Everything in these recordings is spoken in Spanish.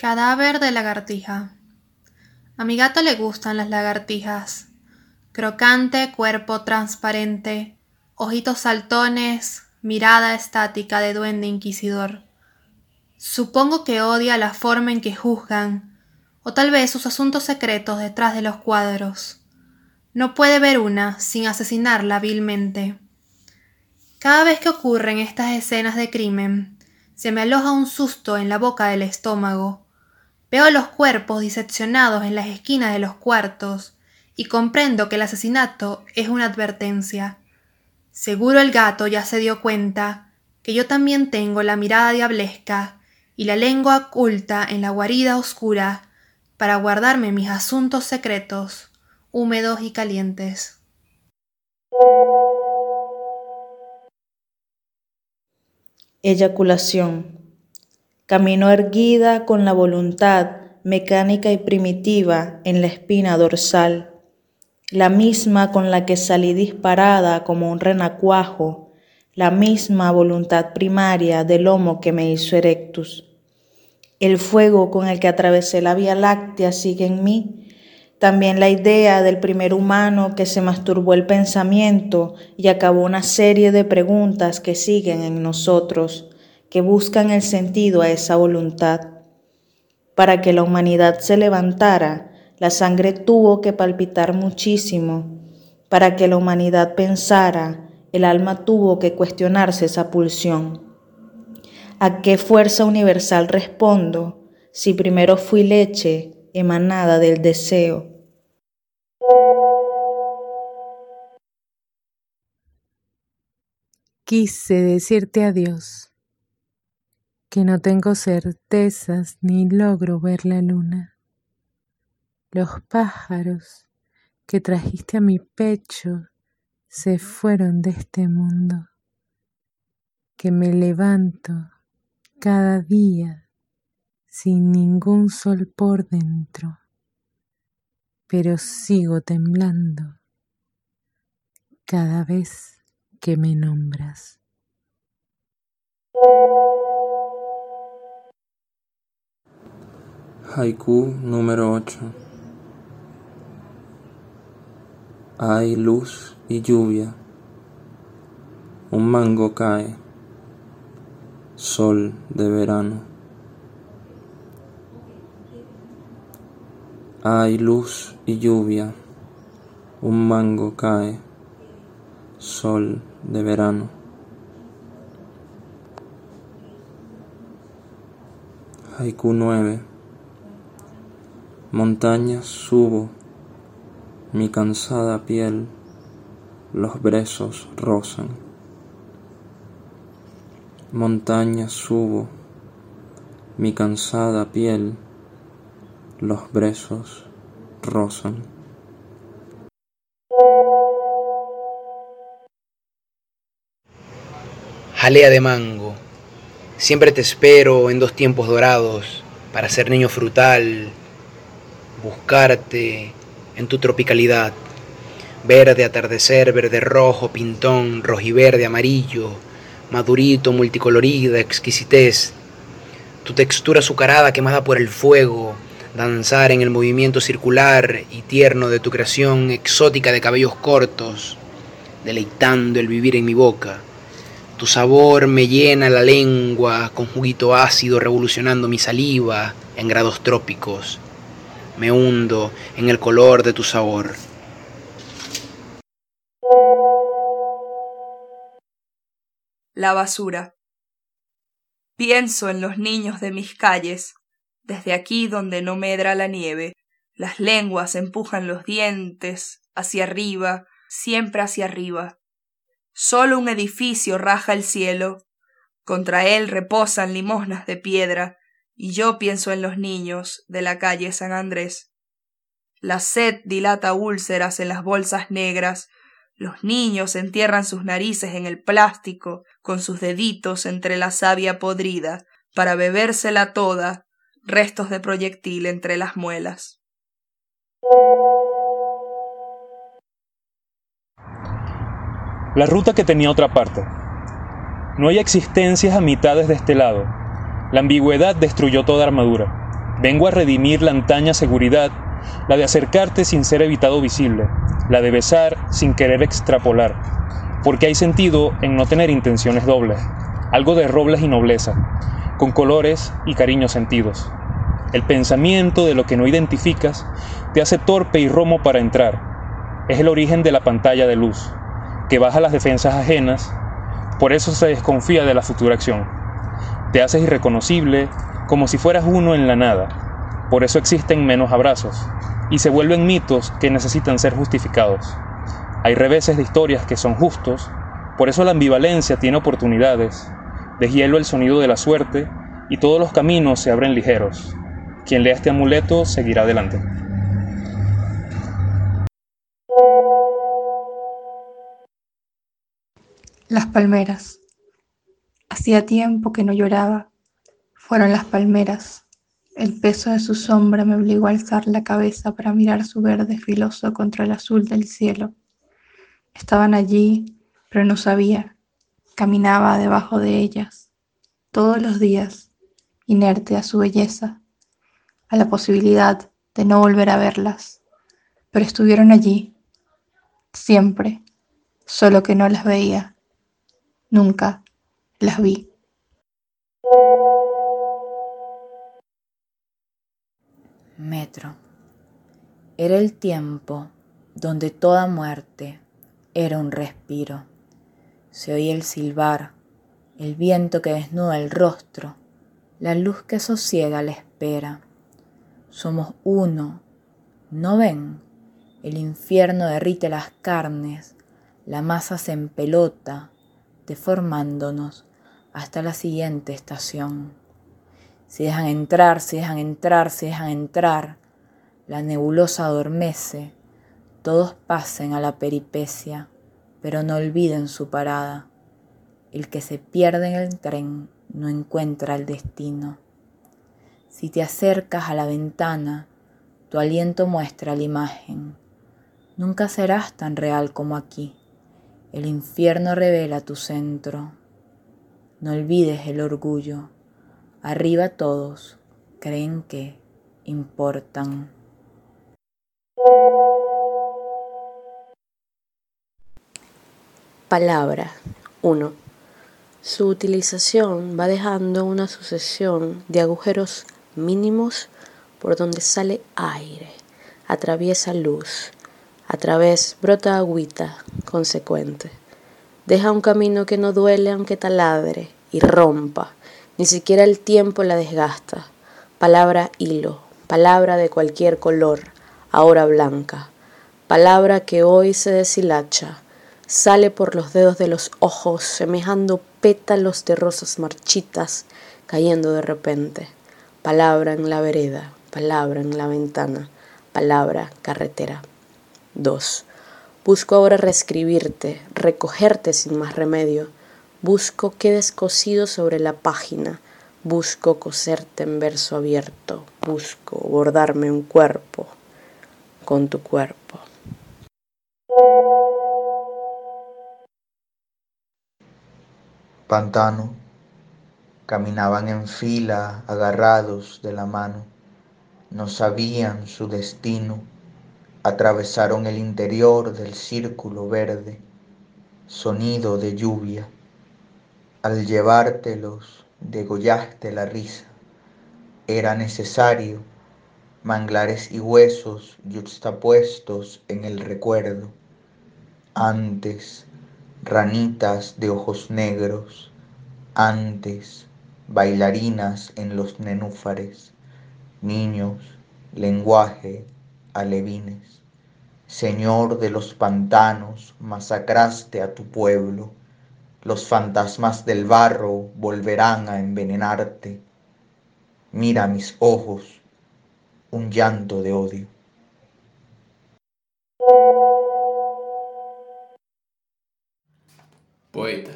Cadáver de lagartija. A mi gato le gustan las lagartijas. Crocante, cuerpo transparente, ojitos saltones, mirada estática de duende inquisidor. Supongo que odia la forma en que juzgan, o tal vez sus asuntos secretos detrás de los cuadros. No puede ver una sin asesinarla vilmente. Cada vez que ocurren estas escenas de crimen, se me aloja un susto en la boca del estómago. Veo los cuerpos diseccionados en las esquinas de los cuartos y comprendo que el asesinato es una advertencia. Seguro el gato ya se dio cuenta que yo también tengo la mirada diablesca y la lengua oculta en la guarida oscura para guardarme mis asuntos secretos, húmedos y calientes. Eyaculación. Camino erguida con la voluntad mecánica y primitiva en la espina dorsal, la misma con la que salí disparada como un renacuajo, la misma voluntad primaria del lomo que me hizo erectus. El fuego con el que atravesé la Vía Láctea sigue en mí. También la idea del primer humano que se masturbó el pensamiento y acabó una serie de preguntas que siguen en nosotros, que buscan el sentido a esa voluntad. Para que la humanidad se levantara, la sangre tuvo que palpitar muchísimo. Para que la humanidad pensara, el alma tuvo que cuestionarse esa pulsión. ¿A qué fuerza universal respondo si primero fui leche emanada del deseo? Quise decirte adiós, que no tengo certezas ni logro ver la luna. Los pájaros que trajiste a mi pecho se fueron de este mundo, que me levanto cada día sin ningún sol por dentro, pero sigo temblando cada vez que me nombras. Haiku número 8 Hay luz y lluvia. Un mango cae sol de verano. Hay luz y lluvia, un mango cae, sol de verano. Haiku 9 Montañas subo, mi cansada piel, los brezos rozan montañas subo, mi cansada piel, los brezos rozan. Jalea de mango, siempre te espero en dos tiempos dorados para ser niño frutal, buscarte en tu tropicalidad, verde atardecer, verde rojo, pintón, rojiverde, amarillo, madurito, multicolorida, exquisitez, tu textura azucarada quemada por el fuego, danzar en el movimiento circular y tierno de tu creación exótica de cabellos cortos, deleitando el vivir en mi boca. Tu sabor me llena la lengua con juguito ácido revolucionando mi saliva en grados trópicos. Me hundo en el color de tu sabor. La basura. Pienso en los niños de mis calles, desde aquí donde no medra la nieve. Las lenguas empujan los dientes hacia arriba, siempre hacia arriba. Solo un edificio raja el cielo. Contra él reposan limosnas de piedra, y yo pienso en los niños de la calle San Andrés. La sed dilata úlceras en las bolsas negras los niños entierran sus narices en el plástico, con sus deditos entre la savia podrida, para bebérsela toda, restos de proyectil entre las muelas. La ruta que tenía otra parte. No hay existencias a mitades de este lado. La ambigüedad destruyó toda armadura. Vengo a redimir la antaña seguridad, la de acercarte sin ser evitado visible, la de besar sin querer extrapolar, porque hay sentido en no tener intenciones dobles, algo de robles y nobleza, con colores y cariños sentidos. El pensamiento de lo que no identificas te hace torpe y romo para entrar. Es el origen de la pantalla de luz, que baja las defensas ajenas, por eso se desconfía de la futura acción. Te haces irreconocible, como si fueras uno en la nada. Por eso existen menos abrazos, y se vuelven mitos que necesitan ser justificados. Hay reveses de historias que son justos, por eso la ambivalencia tiene oportunidades. Deshielo el sonido de la suerte y todos los caminos se abren ligeros. Quien lea este amuleto seguirá adelante. Las palmeras. Hacía tiempo que no lloraba. Fueron las palmeras. El peso de su sombra me obligó a alzar la cabeza para mirar su verde filoso contra el azul del cielo. Estaban allí, pero no sabía. Caminaba debajo de ellas, todos los días, inerte a su belleza, a la posibilidad de no volver a verlas. Pero estuvieron allí, siempre, solo que no las veía. Nunca las vi. Metro. Era el tiempo donde toda muerte era un respiro. Se oía el silbar, el viento que desnuda el rostro, la luz que sosiega la espera. Somos uno, ¿no ven? El infierno derrite las carnes, la masa se empelota, deformándonos hasta la siguiente estación. Si dejan entrar, si dejan entrar, si dejan entrar, la nebulosa adormece, todos pasen a la peripecia, pero no olviden su parada. El que se pierde en el tren no encuentra el destino. Si te acercas a la ventana, tu aliento muestra la imagen. Nunca serás tan real como aquí. El infierno revela tu centro. No olvides el orgullo. Arriba todos creen que importan. Palabra 1. Su utilización va dejando una sucesión de agujeros mínimos por donde sale aire, atraviesa luz, a través brota agüita consecuente. Deja un camino que no duele aunque taladre y rompa, ni siquiera el tiempo la desgasta. Palabra hilo, palabra de cualquier color, ahora blanca, palabra que hoy se deshilacha, sale por los dedos de los ojos, semejando pétalos de rosas marchitas cayendo de repente. Palabra en la vereda, palabra en la ventana, palabra carretera. 2. Busco ahora reescribirte, recogerte sin más remedio. Busco quedes cosido sobre la página. Busco coserte en verso abierto. Busco bordarme un cuerpo con tu cuerpo. Pantano. Caminaban en fila, agarrados de la mano. No sabían su destino. Atravesaron el interior del círculo verde. Sonido de lluvia. Al llevártelos, degollaste la risa. Era necesario manglares y huesos yuxtapuestos en el recuerdo. Antes ranitas de ojos negros, antes bailarinas en los nenúfares, niños, lenguaje, alevines. Señor de los pantanos, masacraste a tu pueblo, los fantasmas del barro volverán a envenenarte. Mira mis ojos, un llanto de odio. Poeta.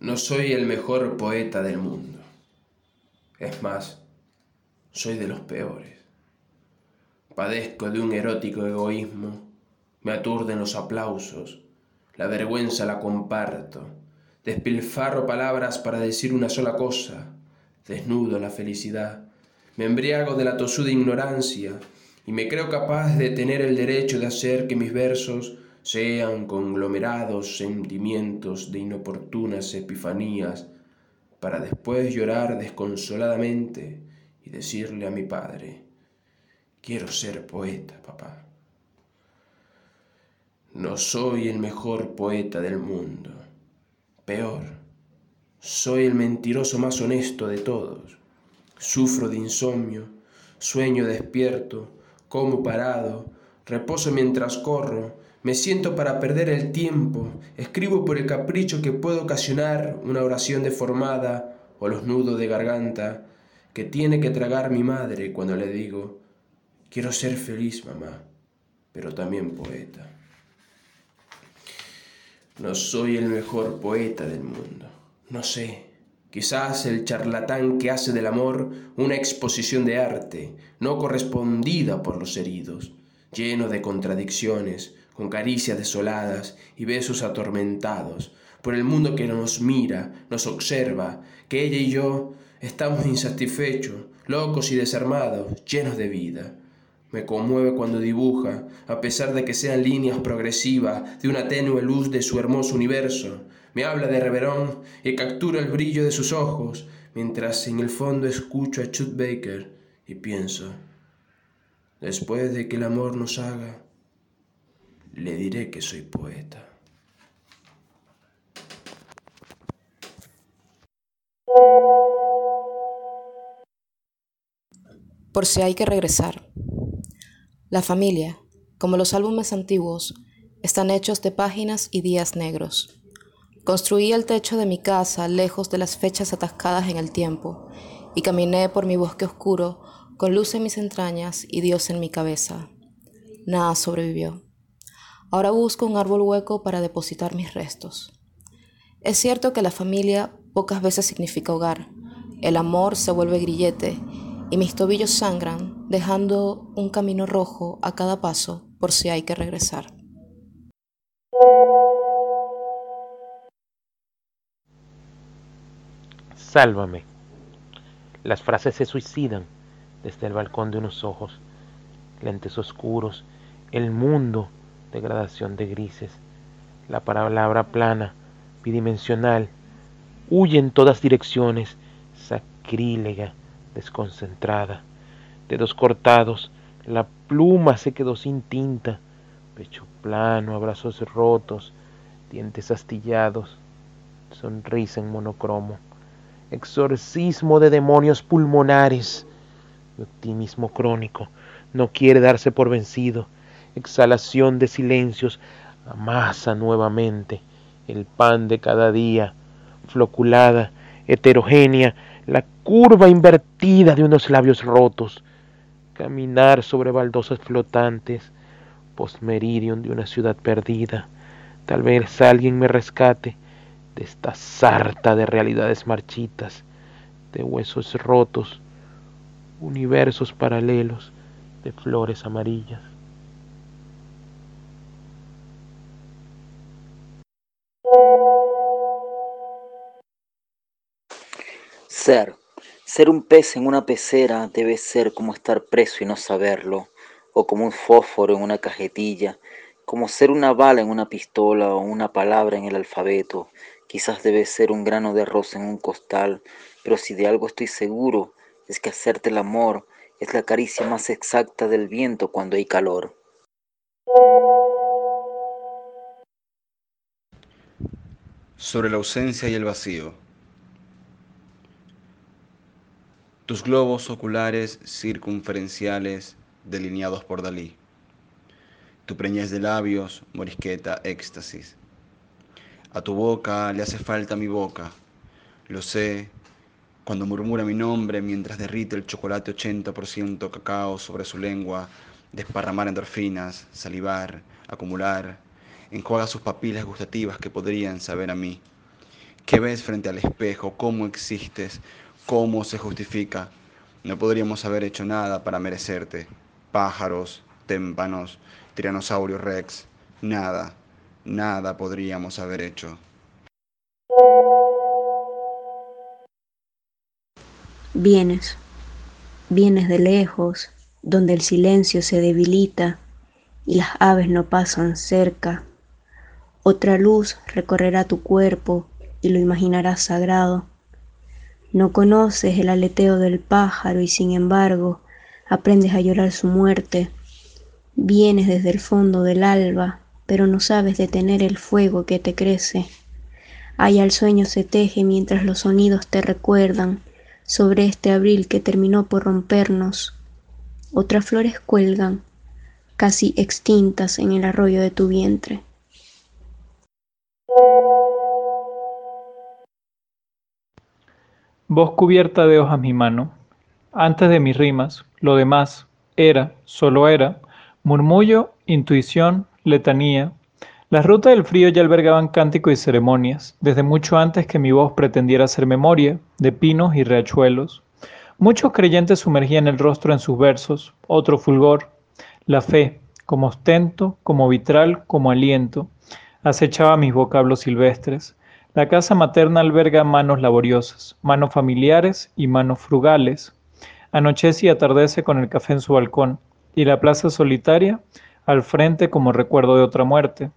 No soy el mejor poeta del mundo. Es más, soy de los peores. Padezco de un erótico egoísmo. Me aturden los aplausos. La vergüenza la comparto. Despilfarro palabras para decir una sola cosa. Desnudo la felicidad. me embriago de la tosuda ignorancia y me creo capaz de tener el derecho de hacer que mis versos sean conglomerados sentimientos de inoportunas epifanías para después llorar desconsoladamente y decirle a mi padre, quiero ser poeta, papá. No soy el mejor poeta del mundo, peor, soy el mentiroso más honesto de todos. Sufro de insomnio, sueño despierto, como parado, reposo mientras corro, me siento para perder el tiempo, escribo por el capricho que puede ocasionar una oración deformada o los nudos de garganta que tiene que tragar mi madre cuando le digo, quiero ser feliz, mamá, pero también poeta. No soy el mejor poeta del mundo, no sé. Quizás el charlatán que hace del amor una exposición de arte, no correspondida por los heridos, lleno de contradicciones, con caricias desoladas y besos atormentados, por el mundo que nos mira, nos observa, que ella y yo estamos insatisfechos, locos y desarmados, llenos de vida. Me conmueve cuando dibuja, a pesar de que sean líneas progresivas de una tenue luz de su hermoso universo. Me habla de Reverón y captura el brillo de sus ojos, mientras en el fondo escucho a Chut Baker y pienso, después de que el amor nos haga, le diré que soy poeta. Por si hay que regresar. La familia, como los álbumes antiguos, están hechos de páginas y días negros. Construí el techo de mi casa lejos de las fechas atascadas en el tiempo y caminé por mi bosque oscuro con luz en mis entrañas y Dios en mi cabeza. Nada sobrevivió. Ahora busco un árbol hueco para depositar mis restos. Es cierto que la familia pocas veces significa hogar. El amor se vuelve grillete y mis tobillos sangran, dejando un camino rojo a cada paso por si hay que regresar. Sálvame. Las frases se suicidan desde el balcón de unos ojos, lentes oscuros, el mundo degradación de grises. La palabra plana, bidimensional, huye en todas direcciones, sacrílega, desconcentrada. Dedos cortados, la pluma se quedó sin tinta, pecho plano, abrazos rotos, dientes astillados, sonrisa en monocromo, exorcismo de demonios pulmonares, optimismo crónico, no quiere darse por vencido, exhalación de silencios, amasa nuevamente el pan de cada día, floculada, heterogénea, la curva invertida de unos labios rotos, caminar sobre baldosas flotantes, postmeridium de una ciudad perdida. Tal vez alguien me rescate de esta sarta de realidades marchitas, de huesos rotos, universos paralelos de flores amarillas. Ser. Ser un pez en una pecera debe ser como estar preso y no saberlo, o como un fósforo en una cajetilla, como ser una bala en una pistola o una palabra en el alfabeto. Quizás debe ser un grano de arroz en un costal, pero si de algo estoy seguro es que hacerte el amor es la caricia más exacta del viento cuando hay calor. Sobre la ausencia y el vacío. Tus globos oculares circunferenciales delineados por Dalí, tu preñez de labios, morisqueta, éxtasis. A tu boca le hace falta mi boca, lo sé, cuando murmura mi nombre mientras derrite el chocolate 80% cacao sobre su lengua, desparramar endorfinas, salivar, acumular, enjuaga sus papilas gustativas que podrían saber a mí. ¿Qué ves frente al espejo? ¿Cómo existes? ¿Cómo se justifica? No podríamos haber hecho nada para merecerte. Pájaros, témpanos, tiranosaurio rex, nada, nada podríamos haber hecho. Vienes. vienes de lejos, donde el silencio se debilita y las aves no pasan cerca. Otra luz recorrerá tu cuerpo y lo imaginarás sagrado. No conoces el aleteo del pájaro y sin embargo aprendes a llorar su muerte. Vienes desde el fondo del alba, pero no sabes detener el fuego que te crece. Allá el sueño se teje mientras los sonidos te recuerdan sobre este abril que terminó por rompernos. Otras flores cuelgan, casi extintas en el arroyo de tu vientre. Voz cubierta de hojas mi mano. Antes de mis rimas, lo demás era, solo era, murmullo, intuición, letanía. Las rutas del frío ya albergaban cánticos y ceremonias, desde mucho antes que mi voz pretendiera ser memoria de pinos y riachuelos. Muchos creyentes sumergían el rostro en sus versos, otro fulgor, la fe, como ostento, como vitral, como aliento, acechaba mis vocablos silvestres. La casa materna alberga manos laboriosas, manos familiares y manos frugales. Anochece y atardece con el café en su balcón, y la plaza solitaria al frente como recuerdo de otra muerte.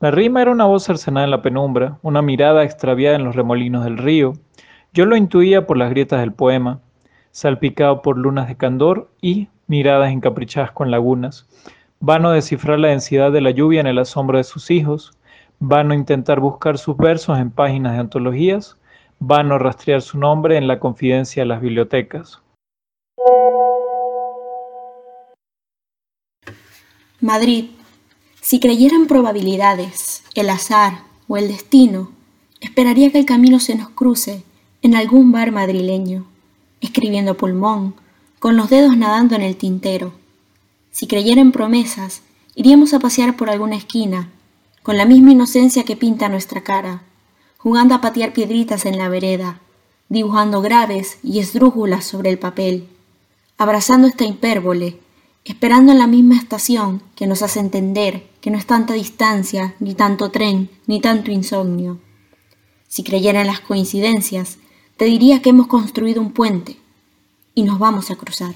La rima era una voz cercenada en la penumbra, una mirada extraviada en los remolinos del río. Yo lo intuía por las grietas del poema, salpicado por lunas de candor y miradas encaprichadas con lagunas. Vano descifrar la densidad de la lluvia en el asombro de sus hijos, Vano intentar buscar sus versos en páginas de antologías, vano rastrear su nombre en la confidencia de las bibliotecas. Madrid. Si creyera en probabilidades, el azar o el destino, esperaría que el camino se nos cruce en algún bar madrileño, escribiendo pulmón, con los dedos nadando en el tintero. Si creyera en promesas, iríamos a pasear por alguna esquina con la misma inocencia que pinta nuestra cara, jugando a patear piedritas en la vereda, dibujando graves y esdrújulas sobre el papel, abrazando esta hipérbole, esperando en la misma estación que nos hace entender que no es tanta distancia, ni tanto tren, ni tanto insomnio. Si creyera en las coincidencias, te diría que hemos construido un puente y nos vamos a cruzar.